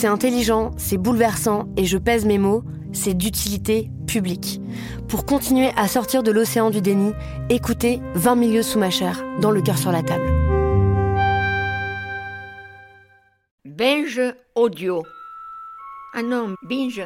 c'est intelligent, c'est bouleversant, et je pèse mes mots, c'est d'utilité publique. Pour continuer à sortir de l'océan du déni, écoutez 20 milieux sous ma chair, dans le cœur sur la table. Binge audio. Ah non, binge.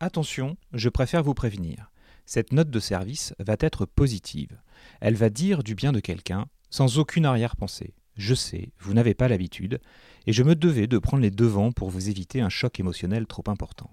Attention, je préfère vous prévenir. Cette note de service va être positive. Elle va dire du bien de quelqu'un, sans aucune arrière-pensée. Je sais, vous n'avez pas l'habitude, et je me devais de prendre les devants pour vous éviter un choc émotionnel trop important.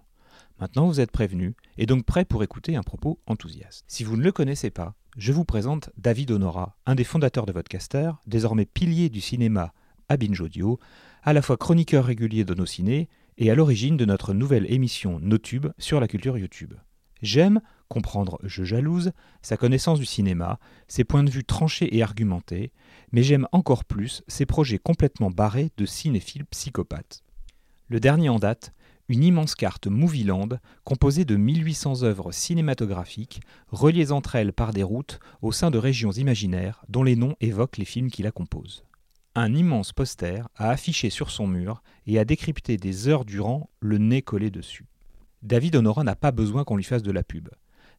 Maintenant vous êtes prévenu, et donc prêt pour écouter un propos enthousiaste. Si vous ne le connaissez pas, je vous présente David Honora, un des fondateurs de Vodcaster, désormais pilier du cinéma à Binge Audio, à la fois chroniqueur régulier de nos ciné et à l'origine de notre nouvelle émission NoTube sur la culture YouTube. J'aime, comprendre Je jalouse, sa connaissance du cinéma, ses points de vue tranchés et argumentés, mais j'aime encore plus ses projets complètement barrés de cinéphiles psychopathes. Le dernier en date, une immense carte Movieland composée de 1800 œuvres cinématographiques reliées entre elles par des routes au sein de régions imaginaires dont les noms évoquent les films qui la composent. Un immense poster a affiché sur son mur et a décrypté des heures durant le nez collé dessus. David Honora n'a pas besoin qu'on lui fasse de la pub.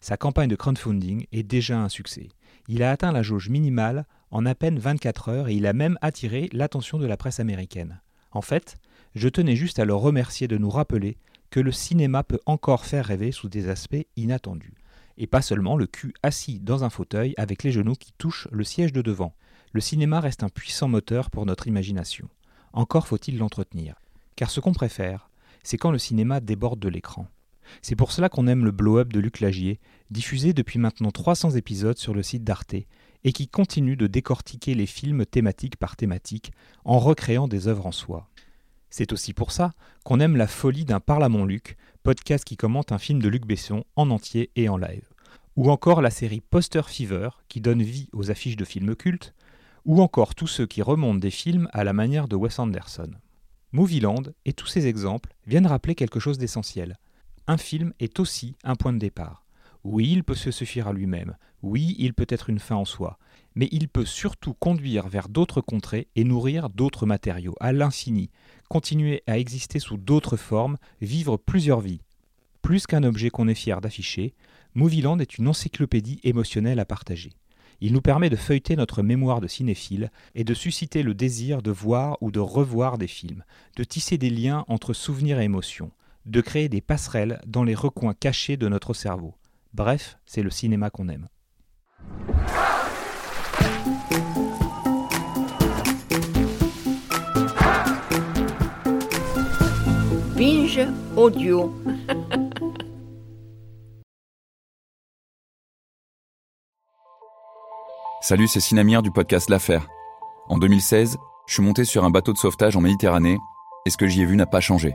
Sa campagne de crowdfunding est déjà un succès. Il a atteint la jauge minimale en à peine 24 heures et il a même attiré l'attention de la presse américaine. En fait, je tenais juste à le remercier de nous rappeler que le cinéma peut encore faire rêver sous des aspects inattendus. Et pas seulement le cul assis dans un fauteuil avec les genoux qui touchent le siège de devant. Le cinéma reste un puissant moteur pour notre imagination. Encore faut-il l'entretenir. Car ce qu'on préfère, c'est quand le cinéma déborde de l'écran. C'est pour cela qu'on aime le blow-up de Luc Lagier, diffusé depuis maintenant 300 épisodes sur le site d'Arte, et qui continue de décortiquer les films thématique par thématique, en recréant des œuvres en soi. C'est aussi pour ça qu'on aime la folie d'un Parle à mon Luc, podcast qui commente un film de Luc Besson en entier et en live. Ou encore la série Poster Fever, qui donne vie aux affiches de films cultes, ou encore tous ceux qui remontent des films à la manière de Wes Anderson. Movieland et tous ces exemples viennent rappeler quelque chose d'essentiel. Un film est aussi un point de départ. Oui, il peut se suffire à lui-même, oui, il peut être une fin en soi, mais il peut surtout conduire vers d'autres contrées et nourrir d'autres matériaux, à l'infini, continuer à exister sous d'autres formes, vivre plusieurs vies. Plus qu'un objet qu'on est fier d'afficher, Movieland est une encyclopédie émotionnelle à partager. Il nous permet de feuilleter notre mémoire de cinéphile et de susciter le désir de voir ou de revoir des films, de tisser des liens entre souvenirs et émotions, de créer des passerelles dans les recoins cachés de notre cerveau. Bref, c'est le cinéma qu'on aime. Binge audio. Salut, c'est Sinamir du podcast L'Affaire. En 2016, je suis monté sur un bateau de sauvetage en Méditerranée et ce que j'y ai vu n'a pas changé.